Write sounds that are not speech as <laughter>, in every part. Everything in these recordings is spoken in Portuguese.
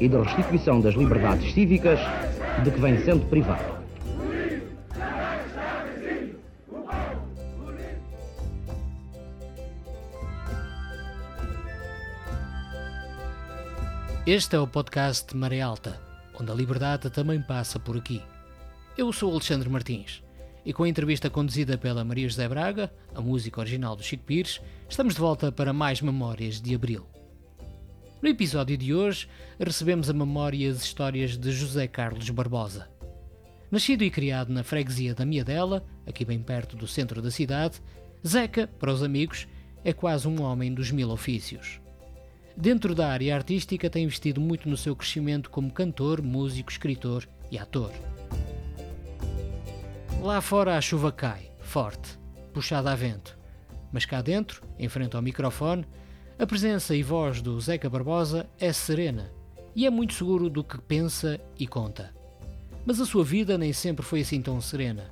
e de restituição das liberdades cívicas de que vem sendo privado. Este é o podcast Maré Alta, onde a liberdade também passa por aqui. Eu sou Alexandre Martins e com a entrevista conduzida pela Maria José Braga, a música original do Chico Pires, estamos de volta para mais Memórias de Abril. No episódio de hoje, recebemos a memória e as histórias de José Carlos Barbosa. Nascido e criado na freguesia da Miadela, aqui bem perto do centro da cidade, Zeca, para os amigos, é quase um homem dos mil ofícios. Dentro da área artística, tem investido muito no seu crescimento como cantor, músico, escritor e ator. Lá fora a chuva cai, forte, puxada a vento. Mas cá dentro, em frente ao microfone, a presença e voz do Zeca Barbosa é serena e é muito seguro do que pensa e conta. Mas a sua vida nem sempre foi assim tão serena.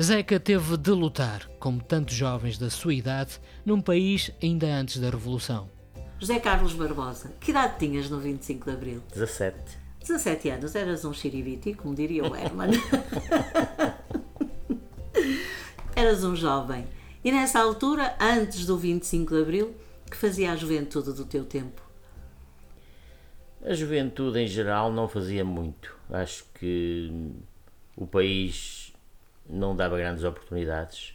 Zeca teve de lutar, como tantos jovens da sua idade, num país ainda antes da Revolução. José Carlos Barbosa, que idade tinhas no 25 de Abril? 17. 17 anos, eras um xiribiti, como diria o Herman. <laughs> eras um jovem. E nessa altura, antes do 25 de Abril, que fazia a juventude do teu tempo? A juventude em geral não fazia muito. Acho que o país não dava grandes oportunidades.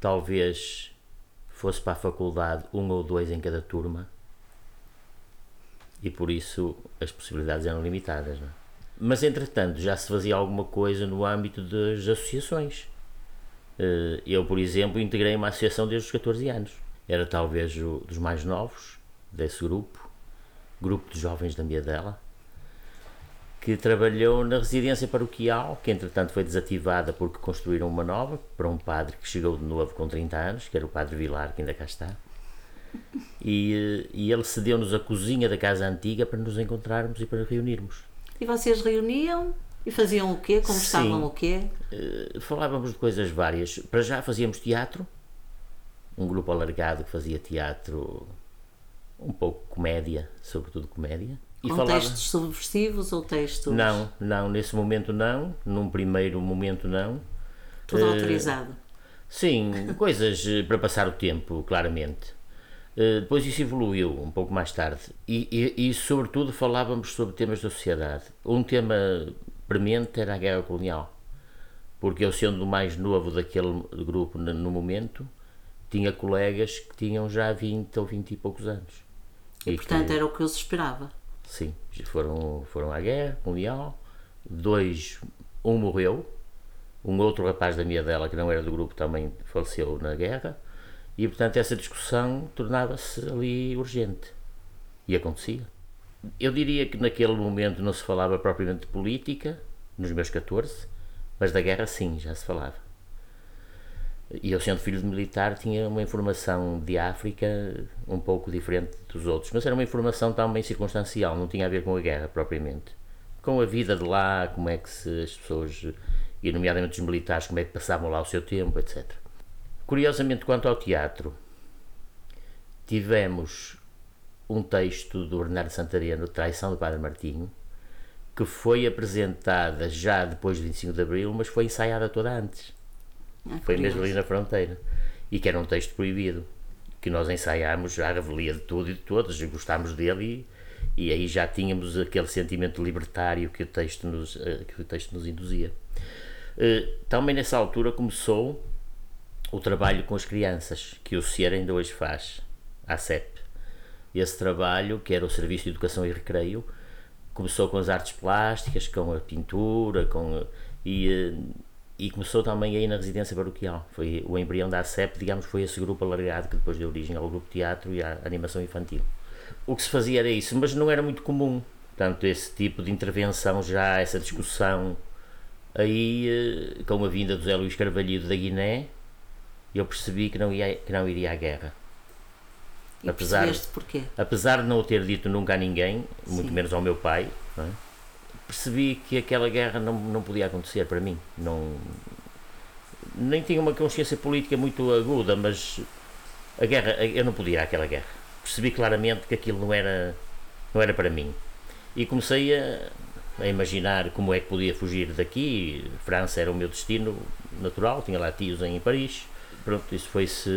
Talvez fosse para a faculdade um ou dois em cada turma e por isso as possibilidades eram limitadas. Não? É? Mas entretanto já se fazia alguma coisa no âmbito das associações. Eh, eu, por exemplo, integrei uma associação desde os 14 anos. Era talvez o dos mais novos desse grupo, grupo de jovens da Miadela, que trabalhou na residência paroquial, que entretanto foi desativada porque construíram uma nova para um padre que chegou de novo com 30 anos, que era o padre Vilar, que ainda cá está. E, e ele cedeu-nos a cozinha da casa antiga para nos encontrarmos e para reunirmos. E vocês reuniam e faziam o quê? Conversavam Sim. o quê? Uh, falávamos de coisas várias. Para já fazíamos teatro, um grupo alargado que fazia teatro, um pouco comédia, sobretudo comédia. E Com falava... textos subversivos ou textos? Não, não, nesse momento não, num primeiro momento não. Tudo uh, autorizado? Sim, <laughs> coisas eh, para passar o tempo, claramente. Uh, depois isso evoluiu um pouco mais tarde e, e, e, sobretudo, falávamos sobre temas da sociedade. Um tema premente era a guerra colonial, porque eu, sendo o mais novo daquele grupo no, no momento, tinha colegas que tinham já 20 ou 20 e poucos anos. E, e portanto que, era o que eu se esperava. Sim, foram, foram à guerra mundial, dois, um morreu, um outro rapaz da minha dela, que não era do grupo, também faleceu na guerra, e portanto essa discussão tornava-se ali urgente. E acontecia. Eu diria que naquele momento não se falava propriamente de política, nos meus 14, mas da guerra sim, já se falava. E eu, sendo filho de militar, tinha uma informação de África um pouco diferente dos outros, mas era uma informação também circunstancial, não tinha a ver com a guerra propriamente. Com a vida de lá, como é que se, as pessoas, e nomeadamente os militares, como é que passavam lá o seu tempo, etc. Curiosamente, quanto ao teatro, tivemos um texto do Bernardo Santareno, Traição do Padre Martinho, que foi apresentada já depois do 25 de Abril, mas foi ensaiada toda antes. Ah, foi mesmo ali na fronteira. E que era um texto proibido, que nós ensaiámos à revelia de tudo e de todos, gostámos dele e, e aí já tínhamos aquele sentimento libertário que o texto nos, eh, que o texto nos induzia. Eh, também nessa altura começou o trabalho com as crianças, que o CIER ainda hoje faz, a CEP. Esse trabalho, que era o Serviço de Educação e Recreio, começou com as artes plásticas, com a pintura, com e, eh, e começou também aí na residência paroquial. Foi o embrião da ACEP, digamos, foi esse grupo alargado que depois deu origem ao grupo teatro e à animação infantil. O que se fazia era isso, mas não era muito comum, Portanto, esse tipo de intervenção já, essa discussão, aí, eh, com a vinda do Zé Luís Carvalhido da Guiné, eu percebi que não, ia, que não iria à guerra. E apesar, porquê? apesar de não o ter dito nunca a ninguém, muito Sim. menos ao meu pai, é? Percebi que aquela guerra não, não podia acontecer para mim. Não, nem tinha uma consciência política muito aguda, mas a guerra, eu não podia ir àquela guerra. Percebi claramente que aquilo não era, não era para mim. E comecei a, a imaginar como é que podia fugir daqui. França era o meu destino natural, tinha lá tios em Paris pronto, isso foi-se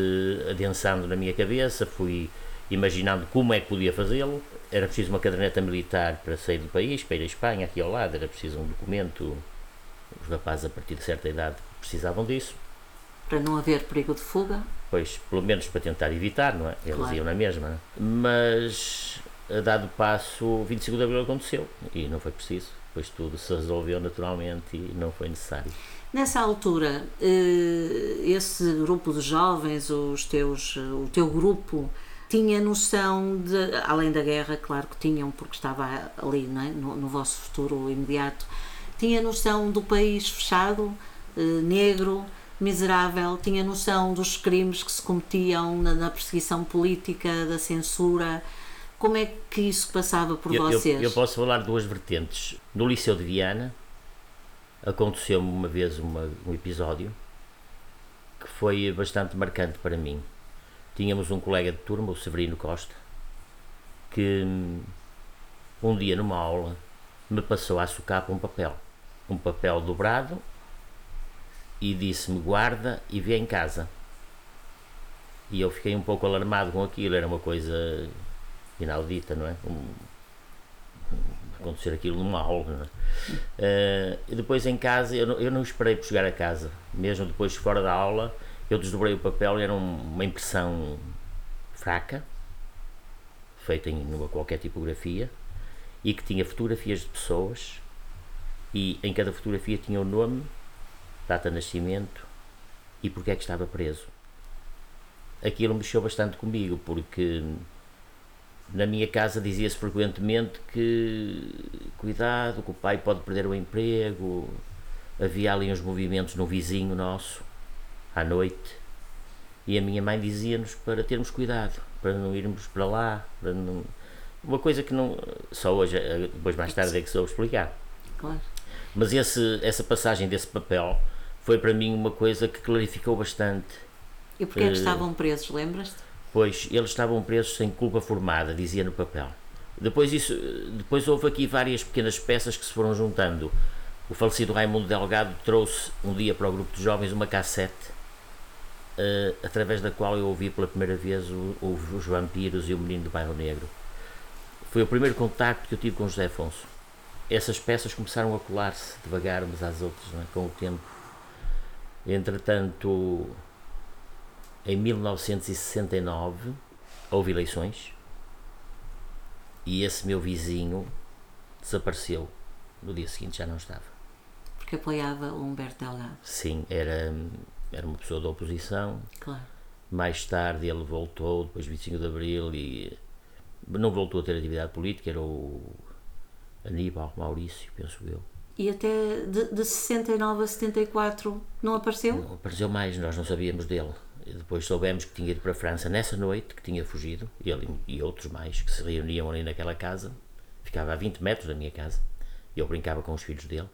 adensando na minha cabeça, fui imaginando como é que podia fazê-lo. Era preciso uma caderneta militar para sair do país, para ir à Espanha, aqui ao lado, era preciso um documento. Os rapazes a partir de certa idade precisavam disso. Para não haver perigo de fuga? Pois, pelo menos para tentar evitar, não é? Eles claro. iam na mesma. É? Mas, a dado passo, o 25 de Abril aconteceu e não foi preciso. Depois tudo se resolveu naturalmente e não foi necessário. Nessa altura, eh, esse grupo de jovens, os teus, o teu grupo, tinha noção de, além da guerra, claro que tinham, porque estava ali é? no, no vosso futuro imediato, tinha noção do país fechado, eh, negro, miserável, tinha noção dos crimes que se cometiam na, na, perseguição política, da censura. Como é que isso passava por eu, vocês? Eu, eu posso falar de duas vertentes. No Liceu de Viana, aconteceu-me uma vez uma, um episódio que foi bastante marcante para mim. Tínhamos um colega de turma, o Severino Costa, que um dia numa aula me passou a socapa um papel, um papel dobrado e disse-me guarda e vê em casa. E eu fiquei um pouco alarmado com aquilo, era uma coisa inaudita, não é? Um, acontecer aquilo numa aula. É? Uh, e depois em casa, eu não, eu não esperei por chegar a casa, mesmo depois fora da aula, eu desdobrei o papel e era um, uma impressão fraca, feita em numa qualquer tipografia, e que tinha fotografias de pessoas, e em cada fotografia tinha o nome, data de nascimento e porque é que estava preso. Aquilo mexeu bastante comigo, porque na minha casa dizia-se frequentemente que cuidado, que o pai pode perder o emprego. Havia ali uns movimentos no vizinho nosso, à noite, e a minha mãe dizia-nos para termos cuidado, para não irmos para lá, para não... uma coisa que não só hoje, depois mais tarde é que soube explicar. Claro. Mas esse, essa passagem desse papel foi para mim uma coisa que clarificou bastante. E porquê é que estavam presos, lembras-te? pois eles estavam presos sem culpa formada, dizia no papel. Depois, isso, depois houve aqui várias pequenas peças que se foram juntando. O falecido Raimundo Delgado trouxe um dia para o grupo de jovens uma cassete uh, através da qual eu ouvi pela primeira vez o, o, os vampiros e o menino do bairro negro. Foi o primeiro contacto que eu tive com José Afonso. Essas peças começaram a colar-se devagar umas às outras, é? com o tempo. Entretanto, em 1969 houve eleições e esse meu vizinho desapareceu. No dia seguinte já não estava. Porque apoiava o Humberto Delgado. Sim, era, era uma pessoa da oposição. Claro. Mais tarde ele voltou, depois de 25 de Abril, e não voltou a ter atividade política, era o Aníbal Maurício, penso eu. E até de, de 69 a 74 não apareceu? Não apareceu mais, nós não sabíamos dele. Depois soubemos que tinha ido para a França nessa noite, que tinha fugido, ele e outros mais que se reuniam ali naquela casa. Ficava a 20 metros da minha casa. Eu brincava com os filhos dele.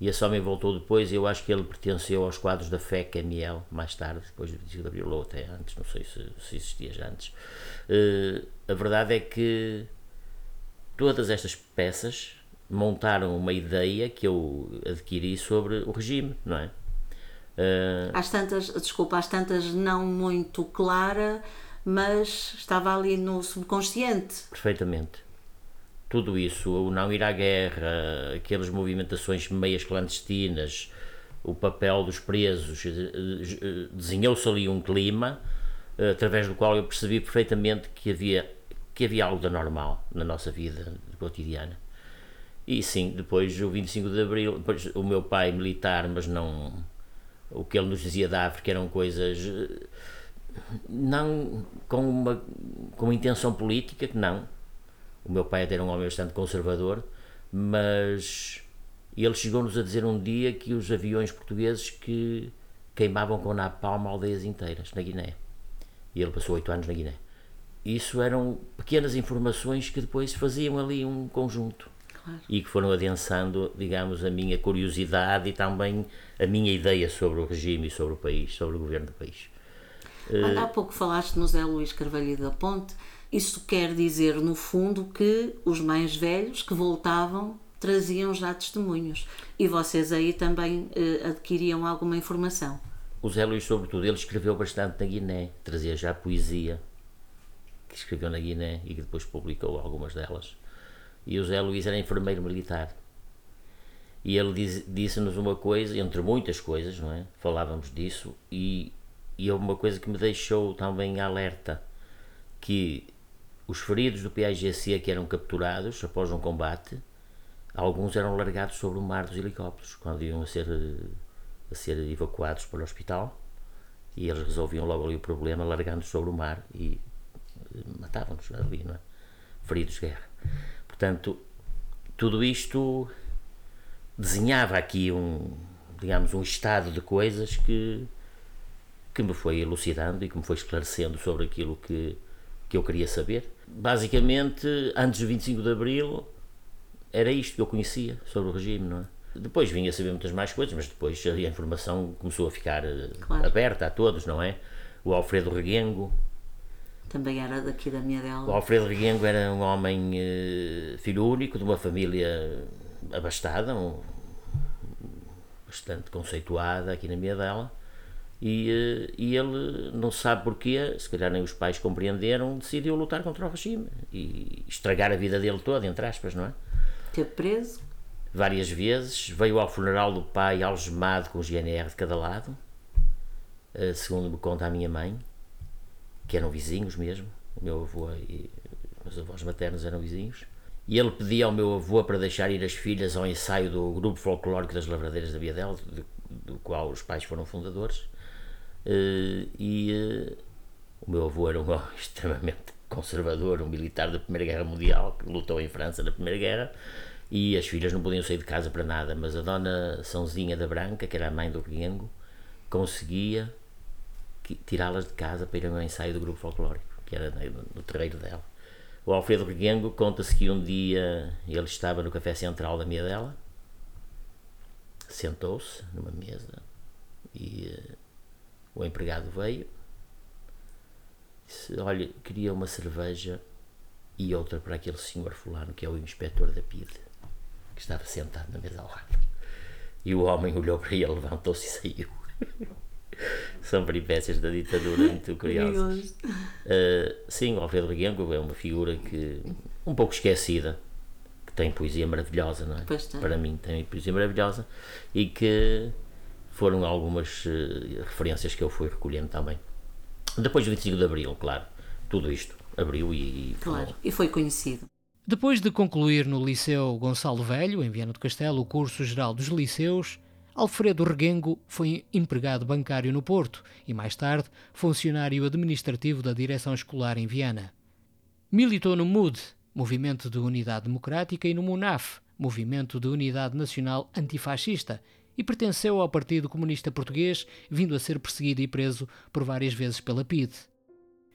E esse homem voltou depois, eu acho que ele pertenceu aos quadros da FEC ML, mais tarde, depois do 25 de Abril, ou até antes, não sei se, se existia já antes. Uh, a verdade é que todas estas peças montaram uma ideia que eu adquiri sobre o regime, não é? Uh... Às tantas, desculpa, às tantas não muito clara, mas estava ali no subconsciente. Perfeitamente. Tudo isso, o não ir à guerra, aquelas movimentações meias clandestinas, o papel dos presos, eh, eh, desenhou-se ali um clima através do qual eu percebi perfeitamente que havia, que havia algo de normal na nossa vida cotidiana. E sim, depois o 25 de Abril, depois, o meu pai militar, mas não o que ele nos dizia da África eram coisas eh, não com uma, com uma intenção política, que não. O meu pai era um homem bastante conservador, mas ele chegou-nos a dizer um dia que os aviões portugueses que queimavam com napalm aldeias inteiras na Guiné. E ele passou oito anos na Guiné. Isso eram pequenas informações que depois faziam ali um conjunto. Claro. E que foram adensando, digamos, a minha curiosidade e também a minha ideia sobre o regime e sobre o país, sobre o governo do país. Há pouco falaste no Zé Luís Carvalho da Ponte. Isso quer dizer, no fundo, que os mais velhos que voltavam traziam já testemunhos. E vocês aí também eh, adquiriam alguma informação. O Zé Luís, sobretudo, ele escreveu bastante na Guiné, trazia já poesia que escreveu na Guiné e que depois publicou algumas delas. E o Zé Luís era enfermeiro militar. E ele disse-nos uma coisa, entre muitas coisas, não é? Falávamos disso, e, e uma coisa que me deixou também alerta: que os feridos do PAGC que eram capturados após um combate, alguns eram largados sobre o mar dos helicópteros, quando iam a ser, a ser evacuados para o hospital, e eles resolviam logo ali o problema, largando sobre o mar e matavam-nos ali, não é? Feridos de guerra. Portanto, tudo isto desenhava aqui um, digamos, um estado de coisas que, que me foi elucidando e que me foi esclarecendo sobre aquilo que, que eu queria saber. Basicamente, antes do 25 de Abril, era isto que eu conhecia sobre o regime, não é? Depois vinha a saber muitas mais coisas, mas depois a informação começou a ficar eh, claro. aberta a todos, não é? O Alfredo Reguengo, também era daqui da minha dela. O Alfredo Reguengo era um homem uh, filho único, de uma família abastada, um, bastante conceituada aqui na minha dela. E, uh, e ele, não sabe porquê, se calhar nem os pais compreenderam, decidiu lutar contra o regime e estragar a vida dele toda, entre aspas, não é? Teve preso? Várias vezes. Veio ao funeral do pai algemado com o GNR de cada lado, uh, segundo me conta a minha mãe que eram vizinhos mesmo, o meu avô e os avós maternos eram vizinhos, e ele pedia ao meu avô para deixar ir as filhas ao ensaio do grupo folclórico das Lavradeiras da Viadel, do, do qual os pais foram fundadores, eh, e eh, o meu avô era um homem <laughs> extremamente conservador, um militar da Primeira Guerra Mundial, que lutou em França na Primeira Guerra, e as filhas não podiam sair de casa para nada, mas a dona Sãozinha da Branca, que era a mãe do Riengo, conseguia tirá-las de casa para ir ao ensaio do grupo folclórico, que era no terreiro dela. O Alfredo Reguengo conta-se que um dia ele estava no café central da minha dela, sentou-se numa mesa e uh, o empregado veio disse, olha, queria uma cerveja e outra para aquele senhor fulano que é o inspetor da PIDE que estava sentado na mesa ao lado e o homem olhou para ele, levantou-se e saiu <laughs> São peripécias da ditadura muito curiosas. Uh, sim, o Alfredo Reguengo é uma figura que um pouco esquecida, que tem poesia maravilhosa, não é? Para mim tem poesia maravilhosa e que foram algumas uh, referências que eu fui recolhendo também. Depois do 25 de Abril, claro, tudo isto abriu e, e claro, e foi conhecido. Depois de concluir no Liceu Gonçalo Velho, em Viana do Castelo, o curso geral dos liceus, Alfredo Reguengo foi empregado bancário no Porto e, mais tarde, funcionário administrativo da direção escolar em Viana. Militou no MUD, Movimento de Unidade Democrática, e no MUNAF, Movimento de Unidade Nacional Antifascista, e pertenceu ao Partido Comunista Português, vindo a ser perseguido e preso por várias vezes pela PIDE.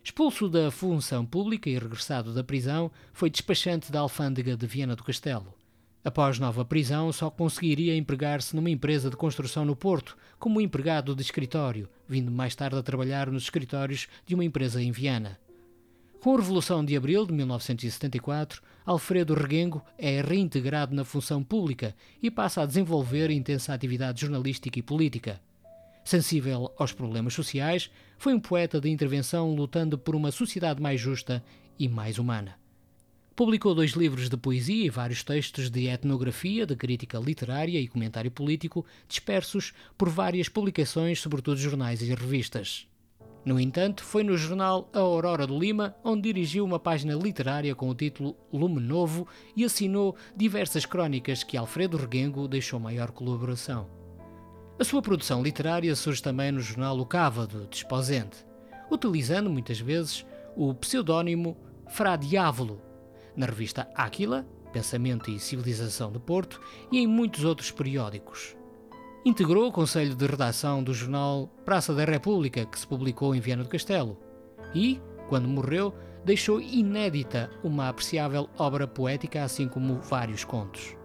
Expulso da função pública e regressado da prisão, foi despachante da alfândega de Viana do Castelo. Após nova prisão, só conseguiria empregar-se numa empresa de construção no Porto, como empregado de escritório, vindo mais tarde a trabalhar nos escritórios de uma empresa em Viana. Com a Revolução de Abril de 1974, Alfredo Reguengo é reintegrado na função pública e passa a desenvolver intensa atividade jornalística e política. Sensível aos problemas sociais, foi um poeta de intervenção lutando por uma sociedade mais justa e mais humana. Publicou dois livros de poesia e vários textos de etnografia, de crítica literária e comentário político, dispersos por várias publicações, sobretudo jornais e revistas. No entanto, foi no jornal A Aurora do Lima onde dirigiu uma página literária com o título Lume Novo e assinou diversas crónicas que Alfredo Reguengo deixou maior colaboração. A sua produção literária surge também no jornal O Cávado, de Esposente, utilizando muitas vezes o pseudónimo Fra Diávolo, na revista Áquila, Pensamento e Civilização de Porto e em muitos outros periódicos. Integrou o conselho de redação do jornal Praça da República, que se publicou em Viana do Castelo, e, quando morreu, deixou inédita uma apreciável obra poética, assim como vários contos.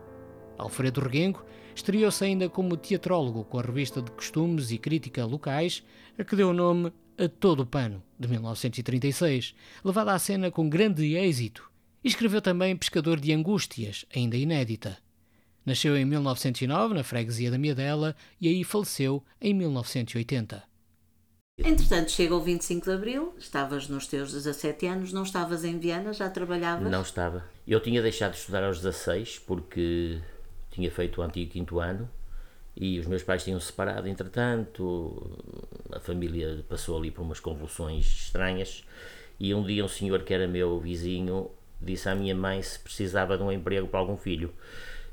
Alfredo Reguengo estreou-se ainda como teatrólogo com a revista de costumes e crítica locais, a que deu nome a Todo o Pano, de 1936, levada à cena com grande êxito, e escreveu também Pescador de Angústias, ainda inédita. Nasceu em 1909, na freguesia da Miadela, e aí faleceu em 1980. Entretanto, chega o 25 de Abril, estavas nos teus 17 anos, não estavas em Viana, já trabalhavas? Não estava. Eu tinha deixado de estudar aos 16 porque tinha feito o antigo quinto ano e os meus pais tinham separado entretanto, a família passou ali por umas convulsões estranhas e um dia um senhor que era meu vizinho disse à minha mãe se precisava de um emprego para algum filho.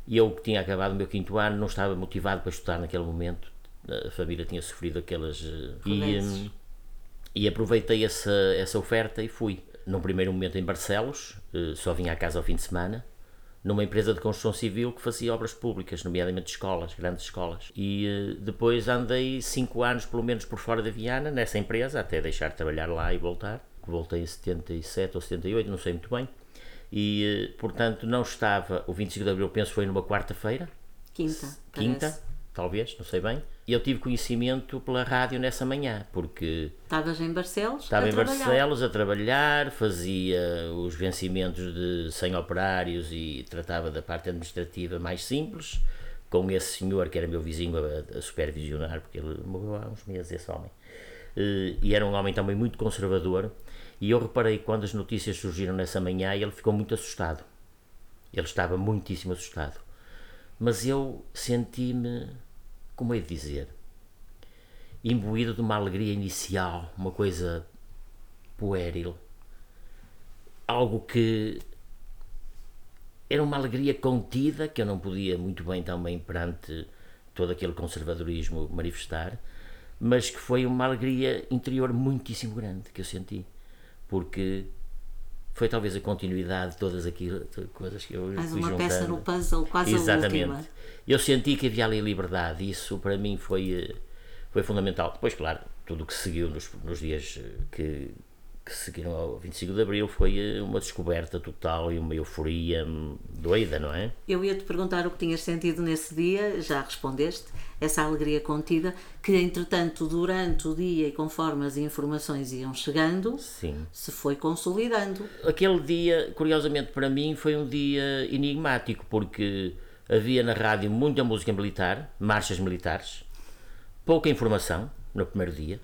E eu que tinha acabado o meu quinto ano não estava motivado para estudar naquele momento, a família tinha sofrido aquelas. Eh, e, e aproveitei essa, essa oferta e fui. Num primeiro momento em Barcelos, eh, só vinha à casa ao fim de semana, numa empresa de construção civil que fazia obras públicas, nomeadamente escolas, grandes escolas. E eh, depois andei cinco anos, pelo menos, por fora da Viana, nessa empresa, até deixar de trabalhar lá e voltar. Voltei em 77 ou 78, não sei muito bem. E, portanto, não estava. O 25 de Abril, penso, foi numa quarta-feira. Quinta. Quinta, parece. talvez, não sei bem eu tive conhecimento pela rádio nessa manhã, porque. Estavas em Barcelos? Estava em trabalhar. Barcelos a trabalhar, fazia os vencimentos de 100 operários e tratava da parte administrativa mais simples, com esse senhor que era meu vizinho a, a supervisionar, porque ele morreu há uns meses, esse homem. Eh, e era um homem também muito conservador. E eu reparei quando as notícias surgiram nessa manhã, ele ficou muito assustado. Ele estava muitíssimo assustado. Mas eu senti-me como é de dizer, imbuído de uma alegria inicial, uma coisa pueril, algo que era uma alegria contida que eu não podia muito bem também perante todo aquele conservadorismo manifestar, mas que foi uma alegria interior muitíssimo grande que eu senti, porque foi talvez a continuidade de todas aquelas coisas que eu Mais fui uma juntando. peça no puzzle, quase Exatamente. a última. Eu senti que havia ali liberdade, isso para mim foi, eh, foi fundamental. Depois, claro, tudo o que seguiu nos, nos dias eh, que, que seguiram ao 25 de Abril foi eh, uma descoberta total e uma euforia hum, doida, não é? Eu ia-te perguntar o que tinhas sentido nesse dia, já respondeste, essa alegria contida, que entretanto, durante o dia e conforme as informações iam chegando, Sim. se foi consolidando. Aquele dia, curiosamente para mim, foi um dia enigmático, porque havia na rádio muita música militar, marchas militares, pouca informação no primeiro dia.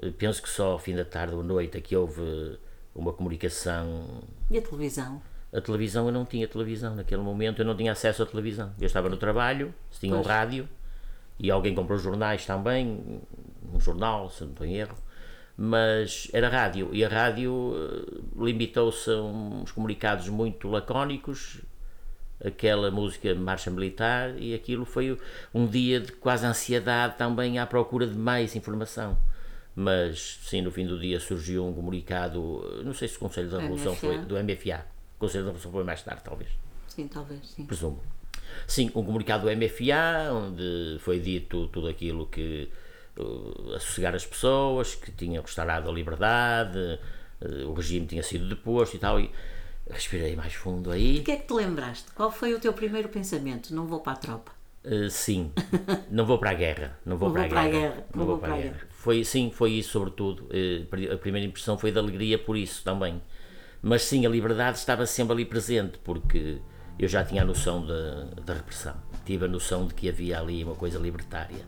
Eh, penso que só ao fim da tarde ou noite é que houve uma comunicação. E a televisão? A televisão, eu não tinha televisão naquele momento, eu não tinha acesso à televisão. Eu estava no trabalho, se tinha pois. um rádio, e alguém comprou jornais também, um jornal, se não estou em erro, mas era rádio, e a rádio eh, limitou-se a uns comunicados muito lacónicos, aquela música Marcha Militar e aquilo foi um dia de quase ansiedade também à procura de mais informação. Mas sim, no fim do dia surgiu um comunicado, não sei se o Conselho da Revolução MFA. foi do MFA. O Conselho da Revolução foi mais tarde, talvez. Sim, talvez, sim. Presumo. Sim, um comunicado do MFA, onde foi dito tudo aquilo que uh, assossegar as pessoas, que tinham restaurado a liberdade, uh, o regime tinha sido deposto e tal. E, Respirei mais fundo aí. O que é que te lembraste? Qual foi o teu primeiro pensamento? Não vou para a tropa. Uh, sim, não vou para a guerra. Não vou, não para, vou a para, guerra. a guerra. Não, não vou para a guerra. guerra. Foi, sim, foi isso sobretudo. Uh, a primeira impressão foi de alegria por isso também. Mas sim, a liberdade estava sempre ali presente, porque eu já tinha a noção da, da repressão. Tive a noção de que havia ali uma coisa libertária.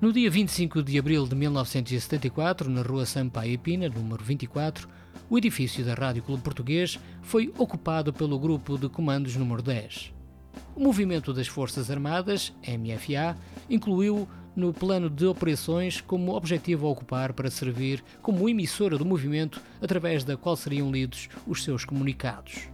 No dia 25 de abril de 1974, na rua Sampaio Pina, número 24, o edifício da Rádio Clube Português foi ocupado pelo Grupo de Comandos número 10. O Movimento das Forças Armadas, MFA, incluiu no plano de operações como objetivo a ocupar para servir como emissora do movimento através da qual seriam lidos os seus comunicados.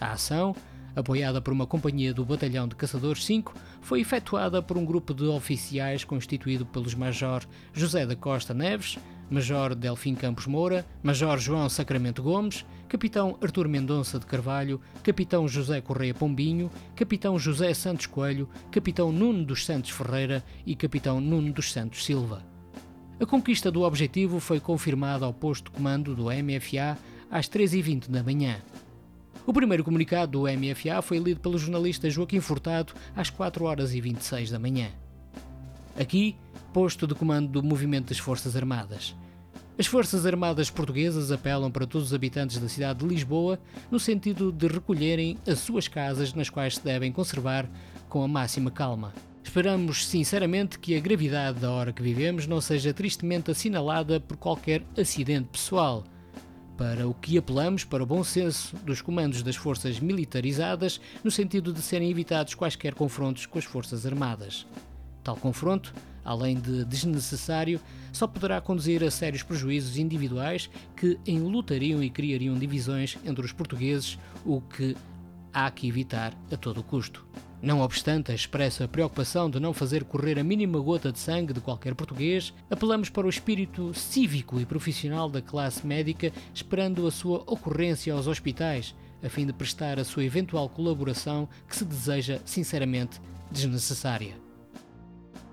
A ação, apoiada por uma companhia do Batalhão de Caçadores 5, foi efetuada por um grupo de oficiais constituído pelos Major José da Costa Neves, Major Delfim Campos Moura, Major João Sacramento Gomes, Capitão Artur Mendonça de Carvalho, Capitão José Correia Pombinho, Capitão José Santos Coelho, Capitão Nuno dos Santos Ferreira e Capitão Nuno dos Santos Silva. A conquista do objetivo foi confirmada ao posto de comando do MFA às 3h20 da manhã. O primeiro comunicado do MFA foi lido pelo jornalista Joaquim Furtado às 4 horas e 26 da manhã. Aqui, posto de comando do Movimento das Forças Armadas. As Forças Armadas Portuguesas apelam para todos os habitantes da cidade de Lisboa no sentido de recolherem as suas casas, nas quais se devem conservar com a máxima calma. Esperamos sinceramente que a gravidade da hora que vivemos não seja tristemente assinalada por qualquer acidente pessoal. Para o que apelamos para o bom senso dos comandos das forças militarizadas, no sentido de serem evitados quaisquer confrontos com as Forças Armadas. Tal confronto, além de desnecessário, só poderá conduzir a sérios prejuízos individuais que enlutariam e criariam divisões entre os portugueses, o que há que evitar a todo custo. Não obstante a expressa preocupação de não fazer correr a mínima gota de sangue de qualquer português, apelamos para o espírito cívico e profissional da classe médica, esperando a sua ocorrência aos hospitais, a fim de prestar a sua eventual colaboração que se deseja sinceramente desnecessária.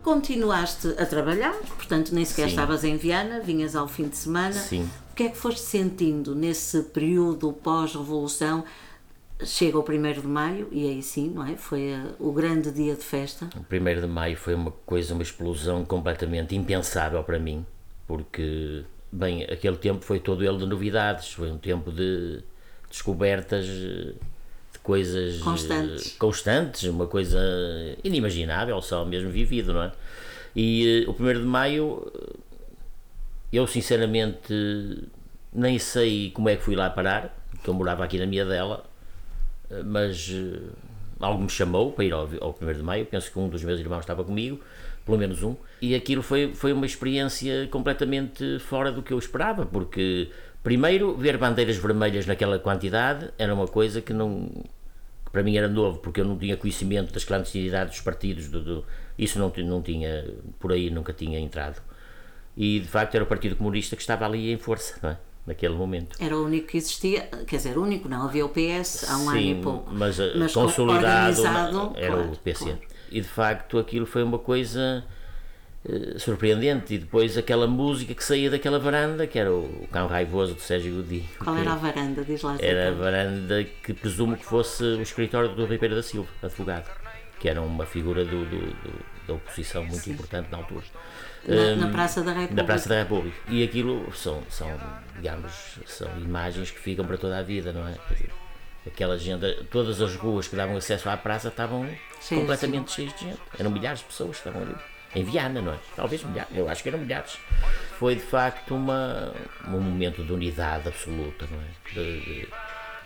Continuaste a trabalhar, portanto nem sequer Sim. estavas em Viana, vinhas ao fim de semana. Sim. O que é que foste sentindo nesse período pós-revolução? Chega o 1 de Maio e aí sim, não é? Foi eh, o grande dia de festa. O 1 de Maio foi uma coisa, uma explosão completamente impensável para mim, porque, bem, aquele tempo foi todo ele de novidades, foi um tempo de descobertas coisas constantes. constantes, uma coisa inimaginável, só mesmo vivido, não é? E uh, o 1 de Maio, eu sinceramente nem sei como é que fui lá parar, que eu morava aqui na minha dela, eh, mas algo me chamou para ir ao, ao 1 de Maio, penso que um dos meus irmãos estava comigo, pelo menos um, e aquilo foi, foi uma experiência completamente fora do que eu esperava, porque Primeiro, ver bandeiras vermelhas naquela quantidade era uma coisa que não que para mim era novo, porque eu não tinha conhecimento das clandestinidades dos partidos, do, do, isso não, não tinha, por aí nunca tinha entrado. E de facto era o Partido Comunista que estava ali em força, não é? naquele momento. Era o único que existia, quer dizer, o único, não havia o PS há um Sim, ano e pouco. Mas, eh, mas consolidado era claro, o PC. Claro. E de facto aquilo foi uma coisa eh, surpreendente. E depois aquela música que saía daquela varanda, que era o Cão Raivoso de Sérgio Godinho. Qual era a varanda? Diz lá. Era a varanda que presumo que fosse o escritório do Ribeiro da Silva, advogado, que era uma figura do, do, do da oposição muito Sim. importante na altura. Na, um, na, Praça da República. Na Praça da República. E aquilo são, são, digamos, são imagens que ficam para toda a vida, não é? Aquela gente, todas as ruas que davam acesso à praça estavam completamente cheias de gente. Eram milhares de pessoas que estavam ali em Viana, não é? Talvez milhares, eu acho que eram milhares. Foi de facto uma, um momento de unidade absoluta, não é? De, de,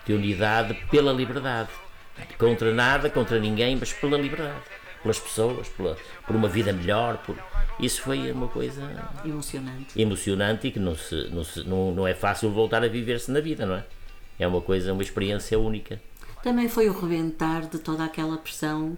de unidade pela liberdade. Contra nada, contra ninguém, mas pela liberdade. Pelas pessoas, pela, por uma vida melhor. Por, isso foi uma coisa emocionante, emocionante e que não, se, não, se, não, não é fácil voltar a viver-se na vida, não é? É uma coisa, uma experiência única. Também foi o rebentar de toda aquela pressão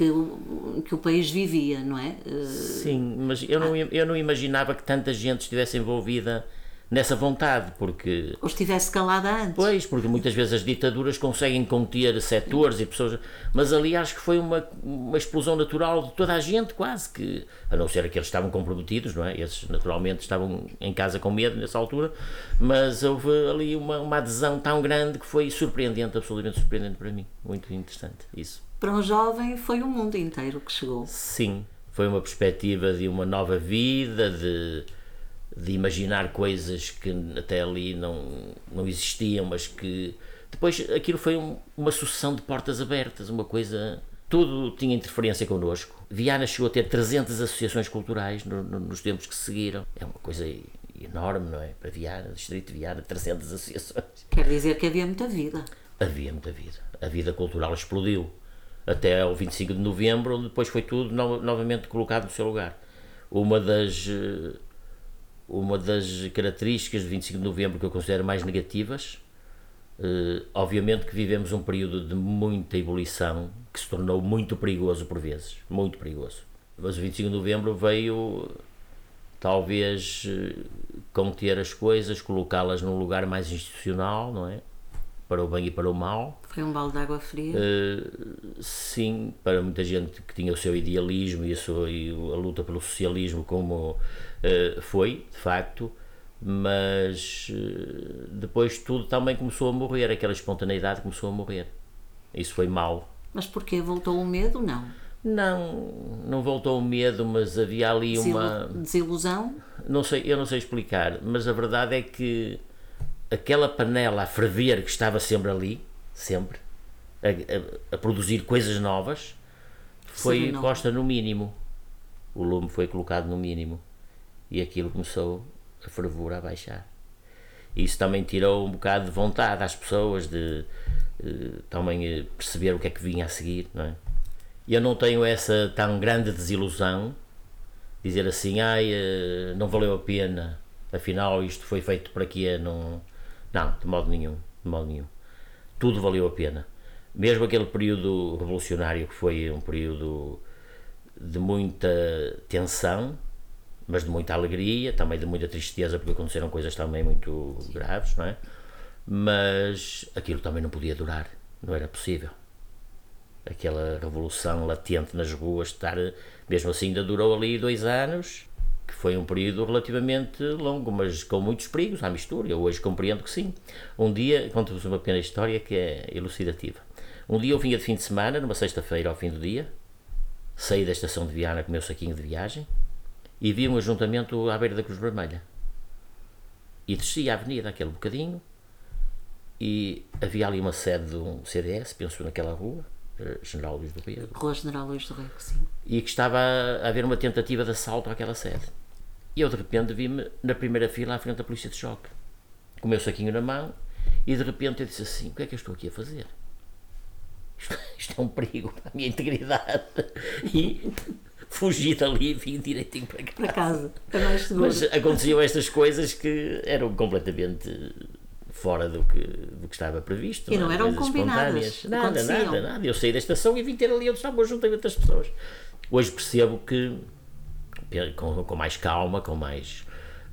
que o, que o país vivia, não é? Sim, mas eu não, eu não imaginava que tanta gente estivesse envolvida nessa vontade, porque. Ou estivesse calada antes. Pois, porque muitas vezes as ditaduras conseguem conter setores e pessoas. Mas ali acho que foi uma, uma explosão natural de toda a gente, quase que. A não ser que eles estavam comprometidos, não é? Esses naturalmente estavam em casa com medo nessa altura, mas houve ali uma, uma adesão tão grande que foi surpreendente, absolutamente surpreendente para mim. Muito interessante isso para um jovem foi o mundo inteiro que chegou. Sim, foi uma perspectiva de uma nova vida, de, de imaginar coisas que até ali não, não existiam, mas que depois aquilo foi um, uma sucessão de portas abertas, uma coisa. Tudo tinha interferência connosco. Viana chegou a ter 300 associações culturais no, no, nos tempos que seguiram. É uma coisa enorme, não é? Para Viana, Distrito de Viana, 300 associações. Quer dizer que havia muita vida. Havia muita vida. A vida cultural explodiu até ao 25 de novembro, onde depois foi tudo no, novamente colocado no seu lugar. Uma das, eh, uma das características do 25 de novembro que eu considero mais negativas, eh, obviamente que vivemos um período de muita ebulição que se tornou muito perigoso por vezes, muito perigoso. Mas o 25 de novembro veio talvez eh, conter as coisas, colocá-las num lugar mais institucional, não é? Para o bem e para o mal. Foi um balde de água fria? Uh, sim, para muita gente que tinha o seu idealismo e a, sua, e a luta pelo socialismo, como uh, foi, de facto, mas uh, depois tudo também começou a morrer, aquela espontaneidade começou a morrer. Isso foi mal. Mas porquê? Voltou o medo? Não. Não, não voltou o medo, mas havia ali uma. Desilusão? Não sei, eu não sei explicar, mas a verdade é que aquela panela a ferver que estava sempre ali, sempre, a, a, a produzir coisas novas, foi posta no mínimo. O lume foi colocado no mínimo. E aquilo começou a fervura a baixar. Isso também tirou um bocado de vontade às pessoas de, também eh, perceber o que é que vinha a seguir, não é? eu não tenho essa tão grande desilusão, dizer assim, ai, eh, não valeu a pena, afinal isto foi feito para quê? Não, não, de modo nenhum, de modo nenhum. Tudo valeu a pena. Mesmo aquele período revolucionário que foi um período de muita tensão, mas de muita alegria, também de muita tristeza, porque aconteceram coisas também muito graves, não é? Mas aquilo também não podia durar, não era possível aquela revolução latente nas ruas, estar, mesmo assim ainda durou ali dois anos, que foi um período relativamente longo, mas com muitos perigos à mistura. Eu hoje compreendo que sim. Um dia, conto-vos uma pequena história que é elucidativa. Um dia eu vinha de fim de semana, numa sexta-feira ao fim do dia, saí da estação de Viana com o meu saquinho de viagem e vi um ajuntamento à beira da Cruz Vermelha. E desci a avenida aquele bocadinho e havia ali uma sede de um CDS, penso naquela rua, eh, General Luís do Rego. Rua General Luís do Rego, sim. E que estava a haver uma tentativa de assalto àquela sede. E eu de repente vi-me na primeira fila à frente da polícia de choque, com o meu saquinho na mão, e de repente eu disse assim: o que é que eu estou aqui a fazer? Isto, <laughs> isto é um perigo para a minha integridade. <laughs> E fugi dali e vim direitinho para casa. Para casa, é mais seguro. Mas aconteciam estas coisas que eram completamente fora do que, do que estava previsto. E não, não é? eram combinadas. Nada, nada, nada. Eu saí da estação e vim ter ali onde estava, juntei outras pessoas. Hoje percebo que, com, com mais calma, com mais.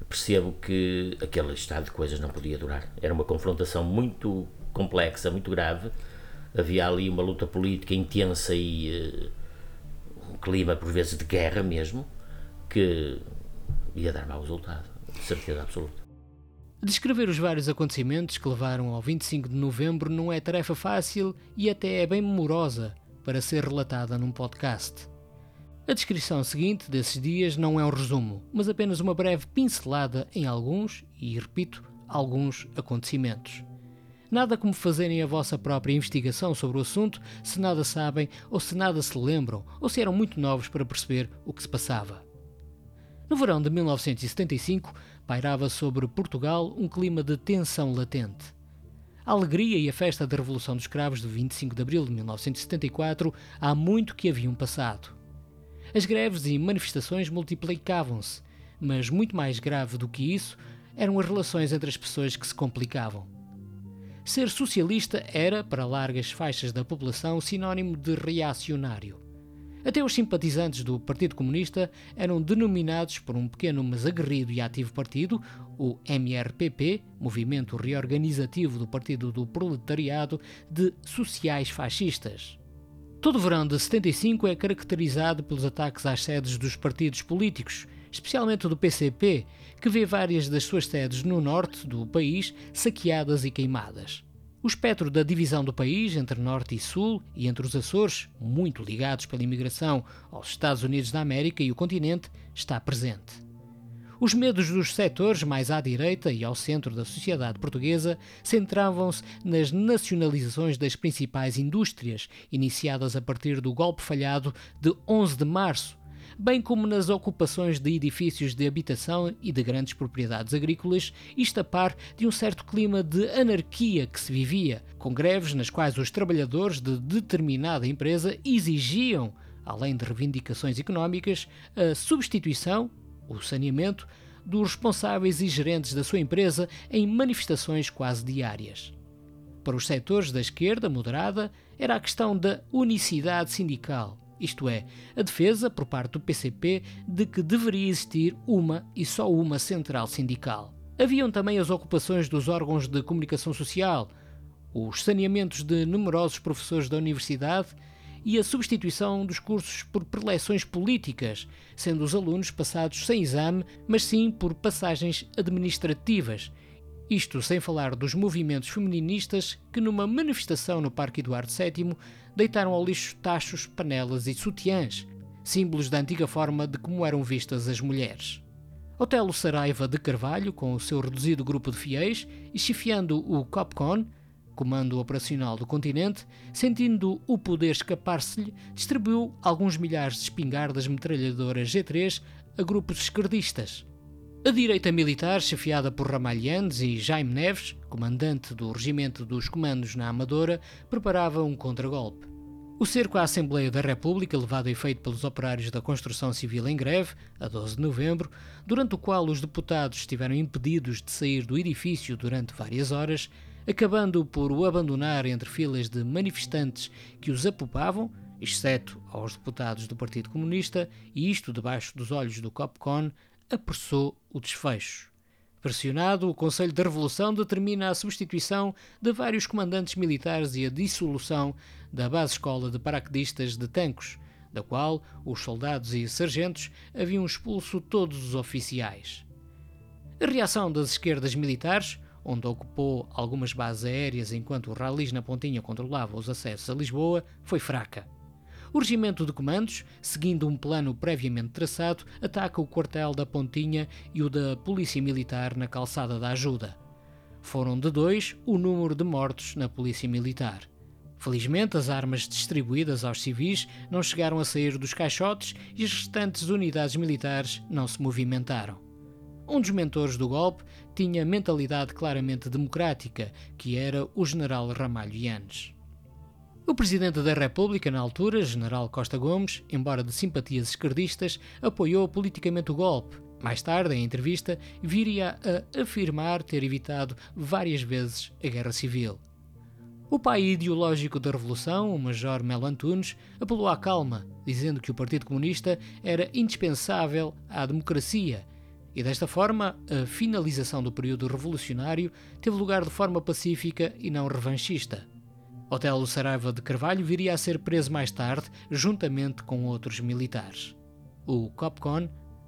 percebo que aquele estado de coisas não podia durar. Era uma confrontação muito complexa, muito grave. Havia ali uma luta política intensa e um clima, por vezes, de guerra mesmo, que ia dar mau resultado, de certeza absoluta. Descrever os vários acontecimentos que levaram ao 25 de novembro não é tarefa fácil e até é bem memorosa para ser relatada num podcast. A descrição seguinte desses dias não é um resumo, mas apenas uma breve pincelada em alguns, e repito, alguns acontecimentos. Nada como fazerem a vossa própria investigação sobre o assunto se nada sabem ou se nada se lembram ou se eram muito novos para perceber o que se passava. No verão de 1975, pairava sobre Portugal um clima de tensão latente. A alegria e a festa da Revolução dos Cravos de 25 de abril de 1974 há muito que haviam passado. As greves e manifestações multiplicavam-se, mas muito mais grave do que isso eram as relações entre as pessoas que se complicavam. Ser socialista era, para largas faixas da população, sinónimo de reacionário. Até os simpatizantes do Partido Comunista eram denominados por um pequeno mas aguerrido e ativo partido, o MRPP, Movimento Reorganizativo do Partido do Proletariado, de sociais fascistas. Todo o verão de 75 é caracterizado pelos ataques às sedes dos partidos políticos, especialmente do PCP, que vê várias das suas sedes no norte do país saqueadas e queimadas. O espectro da divisão do país entre Norte e Sul e entre os Açores, muito ligados pela imigração aos Estados Unidos da América e o continente, está presente. Os medos dos setores mais à direita e ao centro da sociedade portuguesa centravam-se nas nacionalizações das principais indústrias, iniciadas a partir do golpe falhado de 11 de março, bem como nas ocupações de edifícios de habitação e de grandes propriedades agrícolas, isto a par de um certo clima de anarquia que se vivia, com greves nas quais os trabalhadores de determinada empresa exigiam, além de reivindicações económicas, a substituição, o saneamento, dos responsáveis e gerentes da sua empresa em manifestações quase diárias. Para os setores da esquerda moderada, era a questão da unicidade sindical isto é, a defesa, por parte do PCP, de que deveria existir uma e só uma central sindical. Haviam também as ocupações dos órgãos de comunicação social, os saneamentos de numerosos professores da universidade e a substituição dos cursos por preleções políticas, sendo os alunos passados sem exame, mas sim por passagens administrativas. Isto sem falar dos movimentos feministas que, numa manifestação no Parque Eduardo VII, deitaram ao lixo tachos, panelas e sutiãs, símbolos da antiga forma de como eram vistas as mulheres. Otelo Saraiva de Carvalho, com o seu reduzido grupo de fiéis, e chefiando o COPCON, Comando Operacional do Continente, sentindo o poder escapar-se-lhe, distribuiu alguns milhares de espingardas metralhadoras G3 a grupos esquerdistas. A direita militar, chefiada por Ramalhantes e Jaime Neves, comandante do Regimento dos Comandos na Amadora, preparava um contragolpe. O cerco à Assembleia da República, levado a efeito pelos operários da construção civil em greve, a 12 de novembro, durante o qual os deputados estiveram impedidos de sair do edifício durante várias horas, acabando por o abandonar entre filas de manifestantes que os apupavam, exceto aos deputados do Partido Comunista, e isto debaixo dos olhos do Copcon, apressou o desfecho. Pressionado, o Conselho da Revolução determina a substituição de vários comandantes militares e a dissolução da base escola de paraquedistas de Tancos, da qual os soldados e sargentos haviam expulso todos os oficiais. A reação das esquerdas militares onde ocupou algumas bases aéreas enquanto o Ralis na Pontinha controlava os acessos a Lisboa, foi fraca. O regimento de comandos, seguindo um plano previamente traçado, ataca o quartel da Pontinha e o da Polícia Militar na calçada da Ajuda. Foram de dois o número de mortos na Polícia Militar. Felizmente, as armas distribuídas aos civis não chegaram a sair dos caixotes e as restantes unidades militares não se movimentaram. Um dos mentores do golpe tinha mentalidade claramente democrática, que era o general Ramalho Yanes. O presidente da República, na altura, general Costa Gomes, embora de simpatias esquerdistas, apoiou politicamente o golpe. Mais tarde, em entrevista, viria a afirmar ter evitado várias vezes a guerra civil. O pai ideológico da Revolução, o Major Melo Antunes, apelou à calma, dizendo que o Partido Comunista era indispensável à democracia e desta forma a finalização do período revolucionário teve lugar de forma pacífica e não revanchista. Otelo Saraiva de Carvalho viria a ser preso mais tarde, juntamente com outros militares. O Copcon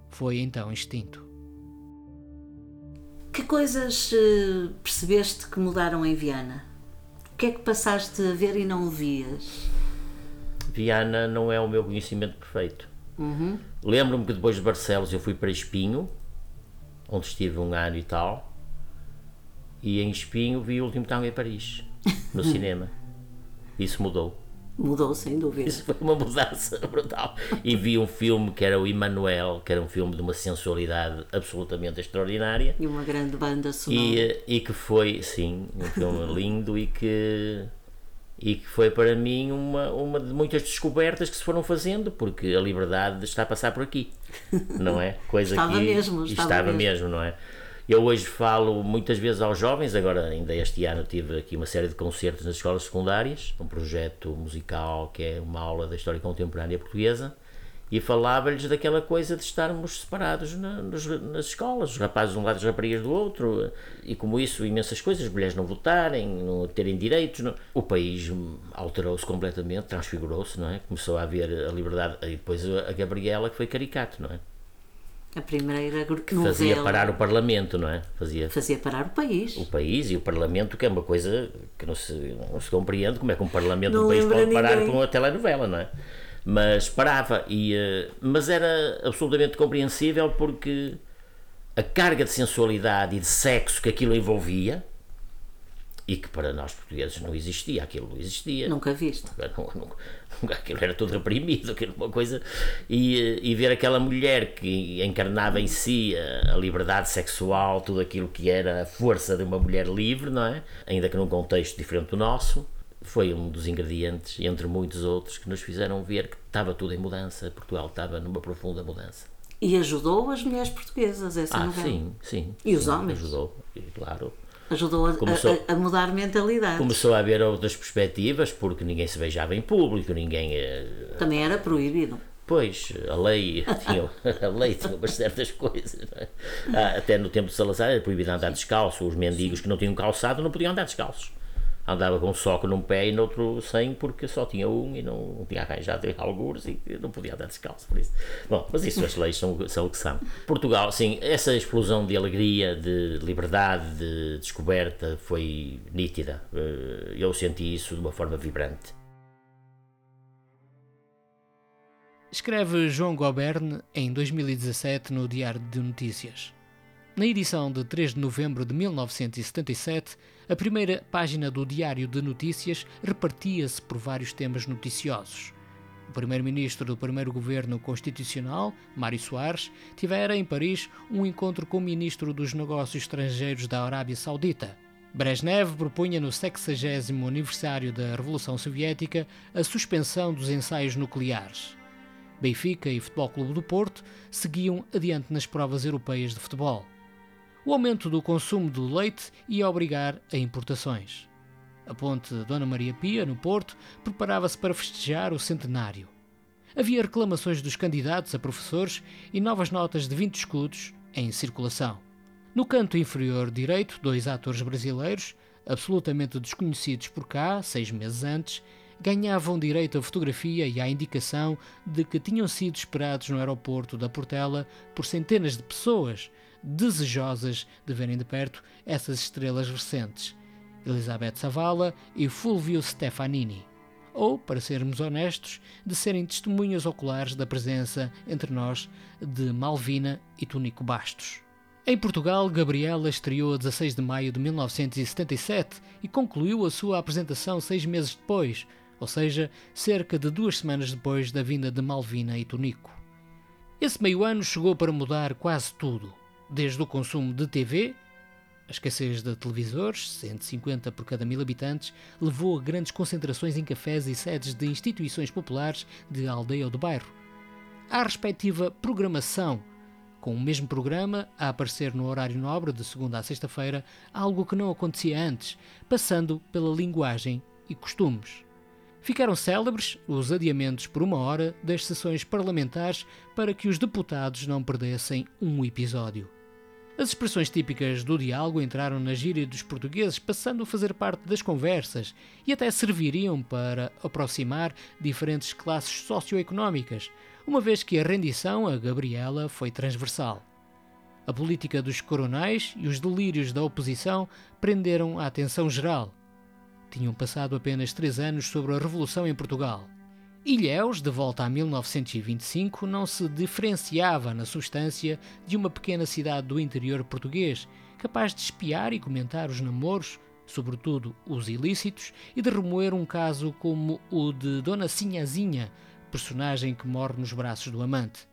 foi então extinto. Que coisas uh, percebeste que mudaram em Viana? O que é que passaste a ver e não vias? Viana não é o meu conhecimento perfeito. Uhum. Lembro-me que depois de Barcelos eu fui para Espinho, onde estive um ano e tal, e em Espinho vi o último tango em Paris, no <laughs> cinema. Isso mudou. Mudou, sem dúvida. Isso foi uma mudança <laughs> brutal. E vi um filme que era o Emmanuel, que era um filme de uma sensualidade absolutamente extraordinária. E uma grande banda sonora. E, e que foi, sim, um filme <laughs> lindo e que e que foi para mim uma, uma de muitas descobertas que se foram fazendo, porque a liberdade está a passar por aqui, não é? <laughs> Coisa estava que mesmo, estava, estava mesmo. mesmo, não é? Eu hoje falo muitas vezes aos jovens, agora ainda este ano tive aqui uma série de concertos nas escolas secundárias, um projeto musical que é uma aula da história contemporânea portuguesa, e falava-lhes daquela coisa de estarmos separados na, nos, nas escolas, os rapazes de um lado as raparigas do outro, e como isso, imensas coisas, as mulheres não votarem, não terem direitos. Não. O país alterou-se completamente, transfigurou-se, não é? Começou a haver a liberdade, e depois a Gabriela, que foi caricato, não é? A primeira que fazia parar o Parlamento, não é? Fazia, fazia parar o país. O país e o Parlamento, que é uma coisa que não se, não se compreende como é que um Parlamento do país pode parar ninguém. por uma telenovela, não é? mas parava e uh, mas era absolutamente compreensível porque a carga de sensualidade e de sexo que aquilo envolvia e que para nós portugueses não existia, aquilo não existia. Nunca viste. Não, não, <laughs> aquilo era tudo reprimido, aquilo uma coisa. E, eh, e ver aquela mulher que encarnava em si a, a, liberdade sexual, tudo aquilo que era a força de uma mulher livre, não é? Ainda que num contexto diferente do nosso foi um dos ingredientes, entre muitos outros, que nos fizeram ver que estava tudo em mudança, Portugal estava numa profunda mudança. E ajudou as mulheres portuguesas essa ah, novela? Sim, sim. E sim, os homens? Ajudou, claro. Ajudou a, começou, a, a, mudar mentalidade. Começou a haver outras perspectivas, porque ninguém se beijava em público, ninguém. Eh, Também era proibido. Pois, a lei <laughs> tinha, a lei tinha umas certas coisas. É? Ah, até no tempo de Salazar era proibido andar descalço. Os mendigos que não tinham calçado não podiam andar descalços. Andava com um soco num pé e no outro sem, porque só tinha um e não, não tinha arranjado <laughs> algures e não podia andar descalço. Por isso. Bom, mas isso as leis são, são o que são. Portugal, sim, essa explosão de alegria, de liberdade, de descoberta foi nítida. Eh, eu senti isso de uma forma vibrante. Escreve João Goberne em 2017 no Diário de Notícias. Na edição de 3 de novembro de 1977, a primeira página do Diário de Notícias repartia-se por vários temas noticiosos. O primeiro-ministro do primeiro governo constitucional, Mário Soares, tivera em Paris um encontro com o ministro dos Negócios Estrangeiros da Arábia Saudita. Brezhnev propunha no 60 aniversário da Revolução Soviética a suspensão dos ensaios nucleares. Benfica e Futebol Clube do Porto seguiam adiante nas provas europeias de futebol. O aumento do consumo de leite ia obrigar a importações. A ponte Dona Maria Pia, no Porto, preparava-se para festejar o centenário. Havia reclamações dos candidatos a professores e novas notas de 20 escudos em circulação. No canto inferior direito, dois atores brasileiros, absolutamente desconhecidos por cá, seis meses antes, ganhavam direito à fotografia e à indicação de que tinham sido esperados no aeroporto da Portela por centenas de pessoas desejosas de verem de perto essas estrelas recentes, Elizabeth Savala e Fulvio Stefanini. Ou, para sermos honestos, de serem testemunhas oculares da presença entre nós de Malvina e Tunico Bastos. Em Portugal, Gabriela estreou a 16 de maio de 1977 e concluiu a sua apresentação seis meses depois, ou seja, cerca de duas semanas depois da vinda de Malvina e Tonico. Esse meio ano chegou para mudar quase tudo, desde o consumo de TV, a escassez de televisores, 150 por cada mil habitantes, levou a grandes concentrações em cafés e sedes de instituições populares de aldeia ou de bairro. À respectiva programação, com o mesmo programa a aparecer no horário nobre de segunda a sexta-feira, algo que não acontecia antes, passando pela linguagem e costumes. Ficaram célebres os adiamentos por uma hora das sessões parlamentares para que os deputados não perdessem um episódio. As expressões típicas do diálogo entraram na gíria dos portugueses, passando a fazer parte das conversas e até serviriam para aproximar diferentes classes socioeconómicas, uma vez que a rendição a Gabriela foi transversal. A política dos coronais e os delírios da oposição prenderam a atenção geral tinham passado apenas três anos sobre a Revolução em Portugal. Ilhéus, de volta a 1925, não se diferenciava na substância de uma pequena cidade do interior português, capaz de espiar e comentar os namoros, sobretudo os ilícitos, e de remoer um caso como o de Dona Sinhazinha, personagem que morre nos braços do amante.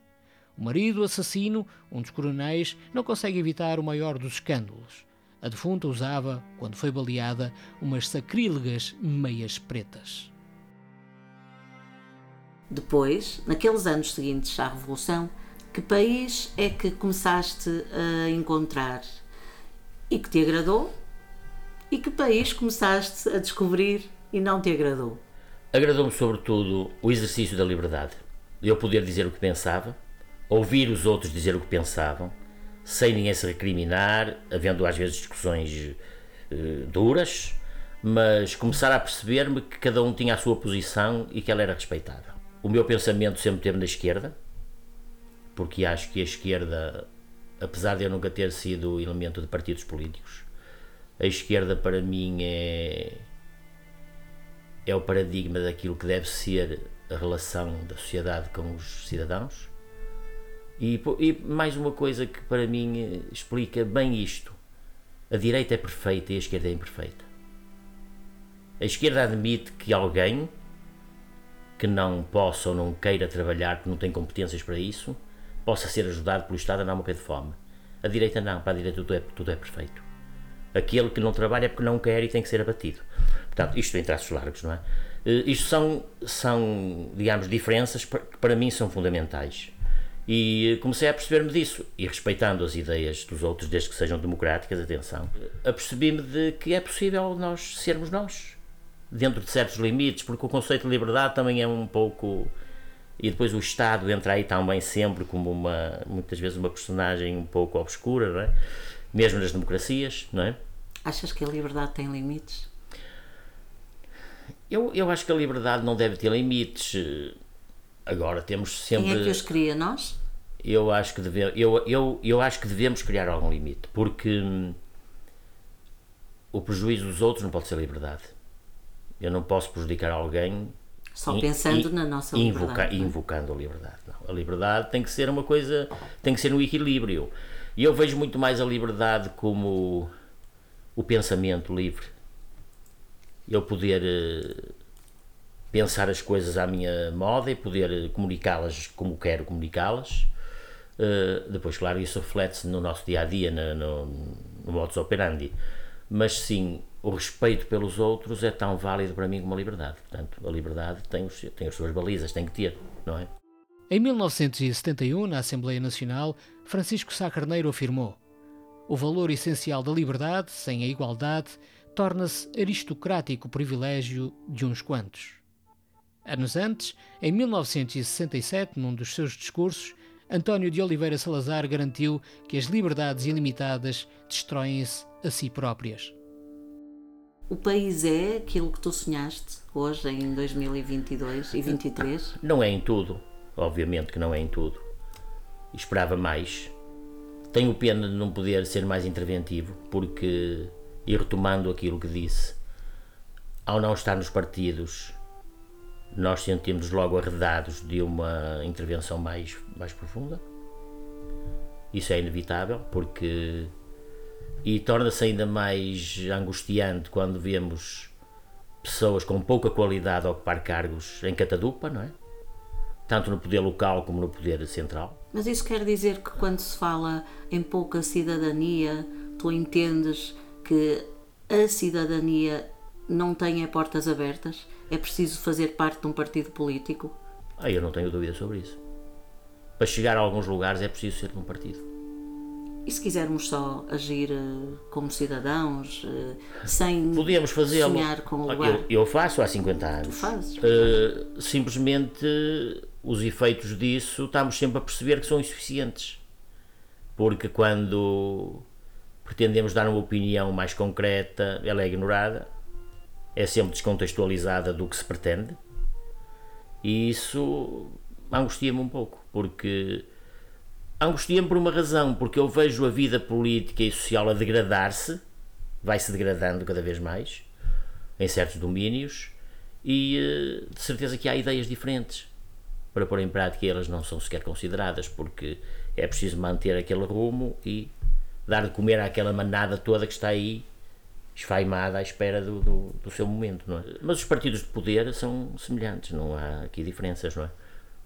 O marido assassino, um dos coronéis, não consegue evitar o maior dos escândalos. A defunta usava, quando foi baleada, umas sacrílegas meias pretas. Depois, naqueles anos seguintes à Revolução, que país é que começaste a encontrar e que te agradou? E que país começaste a descobrir e não te agradou? Agradou-me, sobretudo, o exercício da liberdade. Eu poder dizer o que pensava, ouvir os outros dizer o que pensavam, sem ninguém se recriminar, havendo às vezes discussões uh, duras, mas começar a perceber-me que cada um tinha a sua posição e que ela era respeitada. O meu pensamento sempre teve na esquerda, porque acho que a esquerda, apesar de eu nunca ter sido elemento de partidos políticos, a esquerda para mim é é o paradigma daquilo que deve ser a relação da sociedade com os cidadãos e, e, mais uma coisa que para mim explica bem isto: a direita é perfeita e a esquerda é imperfeita. A esquerda admite que alguém que não possa ou não queira trabalhar, que não tem competências para isso, possa ser ajudado pelo Estado a não morrer de fome. A direita não, para a direita tudo é, tudo é perfeito. Aquele que não trabalha é porque não quer e tem que ser abatido. Portanto, isto em traços largos, não é? Eh, isto são, são digamos, diferenças que para mim são fundamentais. E comecei a perceber-me disso, e respeitando as ideias dos outros, desde que sejam democráticas, atenção, apercebi-me de que é possível nós sermos nós, dentro de certos limites, porque o conceito de liberdade também é um pouco e depois o Estado entra aí também sempre como uma, muitas vezes uma personagem um pouco obscura, não é? mesmo nas democracias, não é? Achas que a liberdade tem limites? Eu, eu acho que a liberdade não deve ter limites. Agora temos sempre. Quem é que os cria? Nós? Eu acho que devemos, eu, eu, eu acho que devemos criar algum limite, porque hum, o prejuízo dos outros não pode ser liberdade. Eu não posso prejudicar alguém só pensando na nossa invoca, liberdade. é? Invocando a liberdade. Não. A liberdade tem que ser uma coisa, tem que ser um equilíbrio. E eu vejo muito mais a liberdade como o pensamento livre. Eu poder uh, pensar as coisas à minha moda e poder comunicá-las como quero comunicá-las. Uh, depois, claro, isso reflete-se no nosso dia a dia, no, no, no modus operandi. Mas sim, o respeito pelos outros é tão válido para mim como a liberdade. Portanto, a liberdade tem, os, tem as suas balizas, tem que ter, não é? Em 1971, na Assembleia Nacional, Francisco Sá Carneiro afirmou: O valor essencial da liberdade, sem a igualdade, torna-se aristocrático privilégio de uns quantos. Anos antes, em 1967, num dos seus discursos, António de Oliveira Salazar garantiu que as liberdades ilimitadas destroem-se a si próprias. O país é aquilo que tu sonhaste hoje, em 2022 e 2023? Não é em tudo, obviamente que não é em tudo. Esperava mais. Tenho pena de não poder ser mais interventivo, porque, e retomando aquilo que disse, ao não estar nos partidos, nós sentimos logo arredados de uma intervenção mais, mais profunda. Isso é inevitável, porque. E torna-se ainda mais angustiante quando vemos pessoas com pouca qualidade ocupar cargos em catadupa, não é? Tanto no poder local como no poder central. Mas isso quer dizer que quando se fala em pouca cidadania, tu entendes que a cidadania não tem portas abertas? É preciso fazer parte de um partido político? Ah, eu não tenho dúvida sobre isso. Para chegar a alguns lugares é preciso ser de um partido. E se quisermos só agir uh, como cidadãos, uh, sem Podíamos fazê-lo. sonhar com o lugar? Eu, eu, faço há 50 anos. Tu fazes? Uh, simplesmente os efeitos disso estamos sempre a perceber que são insuficientes. Porque quando pretendemos dar uma opinião mais concreta, ela é ignorada é sempre descontextualizada do que se pretende e isso angustia-me um pouco, porque angustia-me por uma razão, porque eu vejo a vida política e social a degradar-se, vai-se degradando cada vez mais em certos domínios e eh, de certeza que há ideias diferentes para pôr em prática e elas não são sequer consideradas, porque é preciso manter aquele rumo e dar de comer àquela manada toda que está aí esfaimada à espera do, do, do, seu momento, é? Mas os partidos de poder são semelhantes, não há aqui diferenças, não é?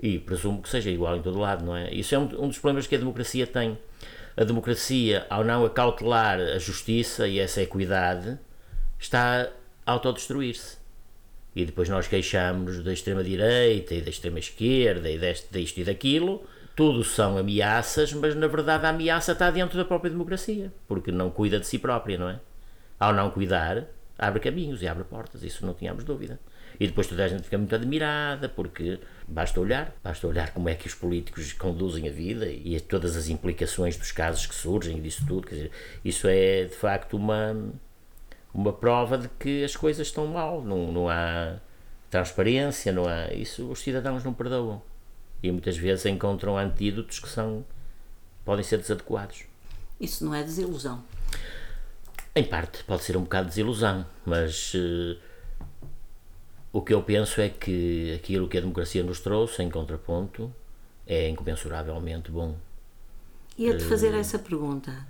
E presumo que seja igual em todo lado, não é? Isso é um, um dos problemas que a democracia tem. A democracia, ao não acautelar a justiça e essa equidade, está a autodestruir-se. E depois nós queixamos da extrema-direita e da extrema-esquerda e deste, disto e daquilo. Tudo são ameaças, mas na verdade a ameaça está dentro da própria democracia, porque não cuida de si própria, não é? ao não cuidar, abre caminhos e abre portas, isso não tínhamos dúvida. E depois toda a gente fica muito admirada, porque basta olhar, basta olhar como é que os políticos conduzem a vida e todas as implicações dos casos que surgem e disso tudo. Quer dizer, isso é de facto uma, uma prova de que as coisas estão mal, não, não há transparência, não há. Isso os cidadãos não perdoam. E muitas vezes encontram antídotos que são podem ser desadequados. Isso não é desilusão. Em parte, pode ser um bocado de desilusão, mas uh, o que eu penso é que aquilo que a democracia nos trouxe, em contraponto, é incomensuravelmente bom. Ia-te fazer uh, essa pergunta.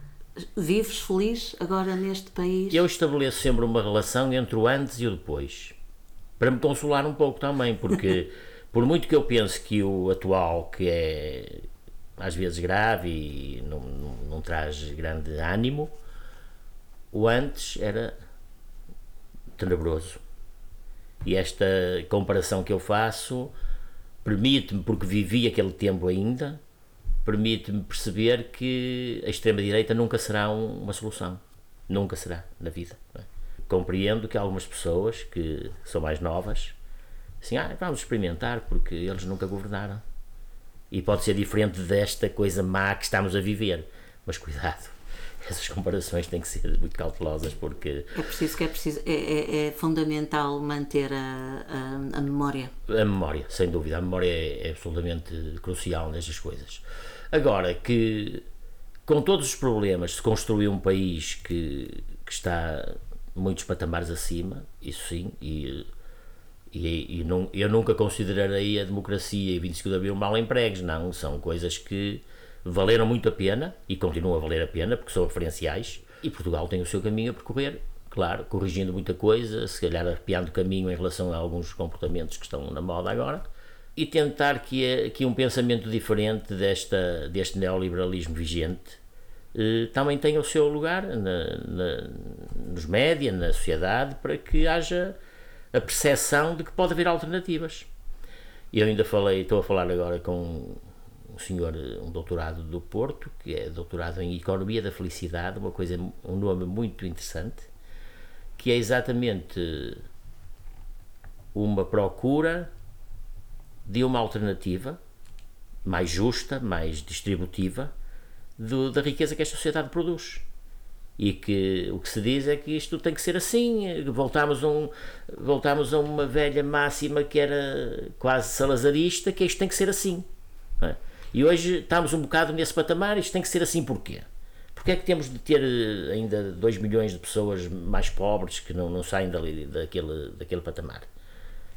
Vives feliz agora neste país? Eu estabeleço sempre uma relação entre o antes e o depois, para me consolar um pouco também, porque <laughs> por muito que eu pense que o atual, que é às vezes grave e não, não, não traz grande ânimo, o antes era tenebroso. E esta comparação que eu faço permite-me, porque vivi aquele tempo ainda, permite-me perceber que a extrema-direita nunca será uma solução. Nunca será na vida. É? Compreendo que algumas pessoas que são mais novas Assim, ah, vamos experimentar porque eles nunca governaram. E pode ser diferente desta coisa má que estamos a viver. Mas cuidado, essas comparações têm que ser muito cautelosas porque. É preciso que é preciso. É, é, é fundamental manter a, a, a, memória. A memória, sem dúvida. A memória é, é absolutamente crucial nestas coisas. Agora que com todos os problemas se construiu um país que, que está muitos patamares acima, isso sim, e, e, e não, eu nunca considerarei a democracia e 25 de Abril mal empregos, não, são coisas que valeram muito a pena e continuam a valer a pena porque são referenciais e Portugal tem o seu caminho a percorrer, claro, corrigindo muita coisa, se calhar arrepiando o caminho em relação a alguns comportamentos que estão na moda agora e tentar que, que um pensamento diferente desta, deste neoliberalismo vigente eh, também tenha o seu lugar na, na, nos média, na sociedade, para que haja a percepção de que pode haver alternativas. Eu ainda falei, estou a falar agora com senhor, um doutorado do Porto, que é doutorado em Economia da Felicidade, uma coisa, um nome muito interessante, que é exatamente uma procura de uma alternativa mais justa, mais distributiva, do, da riqueza que esta sociedade produz. E que o que se diz é que isto tem que ser assim. Voltámos a, um, voltámos a uma velha máxima que era quase salazarista, que isto tem que ser assim. É? E hoje estamos um bocado nesse patamar, isto tem que ser assim porquê? Porque é que temos de ter eh, ainda 2 milhões de pessoas mais pobres que não, não saem dali, daquele, daquele patamar?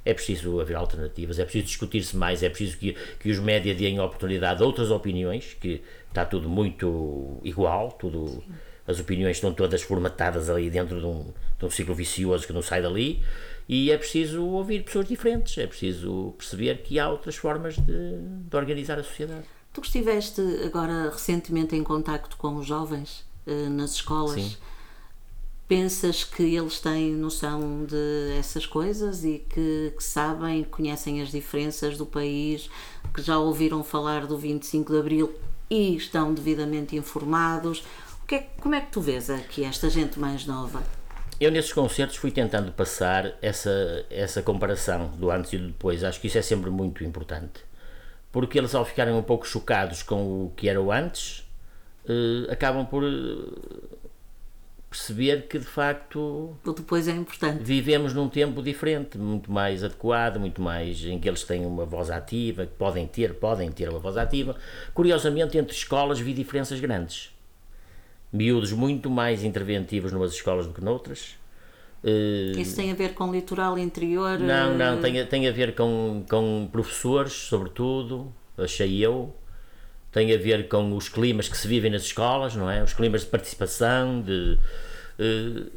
é preciso haver alternativas, é preciso discutir-se mais, é preciso que, que os média deem oportunidade a outras opiniões, que está tudo muito igual, tudo, Sim. as opiniões estão todas formatadas ali dentro de um, de um ciclo vicioso que não sai dali, e é preciso ouvir pessoas diferentes, é preciso perceber que há outras formas de, de organizar a sociedade. Tu que estiveste agora recentemente em contacto com os jovens eh, nas escolas, Sim Pensas que eles têm noção de essas coisas e que, que, sabem, conhecem as diferenças do país, que já ouviram falar do 25 de Abril e estão devidamente informados? O que é, como é que tu vês aqui esta gente mais nova? Eu nesses concertos fui tentando passar essa, essa comparação do antes e do depois. Acho que isso é sempre muito importante. Porque eles, ao ficarem um pouco chocados com o que era o antes, eh, acabam por perceber que de facto o depois é importante. Vivemos num tempo diferente, muito mais adequado, muito mais em que eles têm uma voz ativa, que podem ter, podem ter uma voz ativa. Curiosamente, entre escolas vi diferenças grandes. Miúdos muito mais interventivos numas escolas do que noutras. Eh, Isso tem a ver com litoral interior? Não, não, tem, tem a ver com, com professores, sobretudo, achei eu, tem a ver com os climas que se vivem nas escolas, não é? Os climas de participação, de. Uh,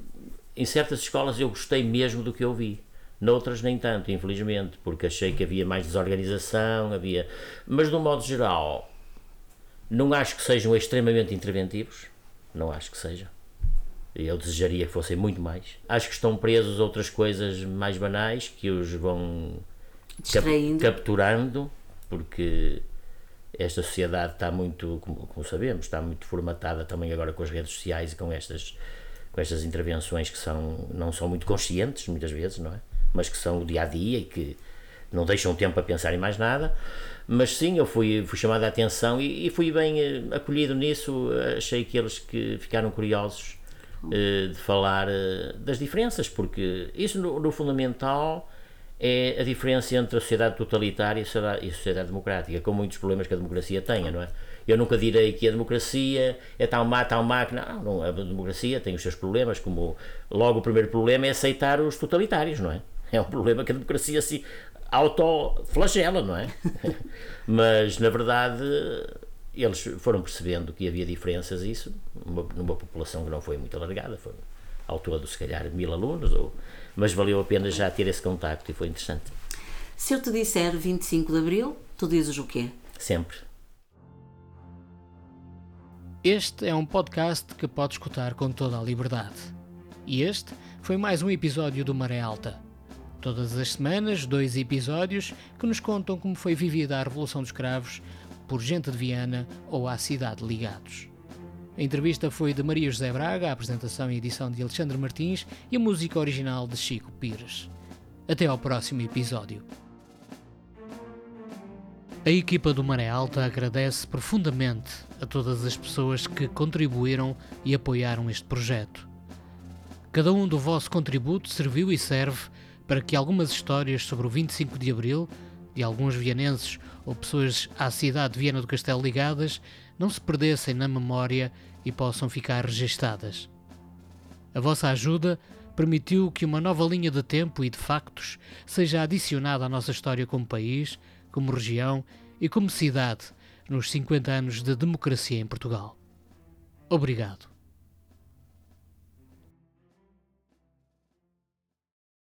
em certas escolas eu gostei mesmo do que eu vi. Noutras nem tanto, infelizmente, porque achei que havia mais desorganização, havia. Mas de um modo geral, não acho que sejam extremamente interventivos. Não acho que sejam. Eu desejaria que fossem muito mais. Acho que estão presos outras coisas mais banais que os vão cap capturando, porque esta sociedade está muito, como, como, sabemos, está muito formatada também agora com as redes sociais e com estas, com estas intervenções que são, não são muito conscientes, muitas vezes, não é? Mas que são o dia a dia e que não deixam tempo a pensar em mais nada. Mas sim, eu fui, fui chamado a atenção e, e fui bem eh, acolhido nisso. Achei que eles que ficaram curiosos eh, de falar eh, das diferenças, porque isso no, no fundamental é a diferença entre a sociedade totalitária e a sociedade, e a sociedade democrática, com muitos problemas que a democracia tenha, não é? Eu nunca direi que a democracia é tal má, tal má, não, não, a democracia tem os seus problemas, como logo o primeiro problema é aceitar os totalitários, não é? É um problema que a democracia se autoflagela, não é? <laughs> Mas, na verdade, eles foram percebendo que havia diferenças, isso, numa, numa população que não foi muito alargada, foi ao todo, se calhar, mil alunos ou mas valeu a pena já ter esse contacto e foi interessante. Se eu te disser 25 de Abril, tu dizes o quê? Sempre. Este é um podcast que pode escutar com toda a liberdade. E este foi mais um episódio do Maré Alta. Todas as semanas, dois episódios que nos contam como foi vivida a Revolução dos Cravos por gente de Viana ou à cidade ligados. A entrevista foi de Maria José Braga, a apresentação e edição de Alexandre Martins e a música original de Chico Pires. Até ao próximo episódio. A equipa do Maré Alta agradece profundamente a todas as pessoas que contribuíram e apoiaram este projeto. Cada um do vosso contributo serviu e serve para que algumas histórias sobre o 25 de Abril, de alguns vianenses ou pessoas à cidade de Viana do Castelo ligadas, não se perdessem na memória e possam ficar registadas. A vossa ajuda permitiu que uma nova linha de tempo e de factos seja adicionada à nossa história como país, como região e como cidade nos 50 anos de democracia em Portugal. Obrigado.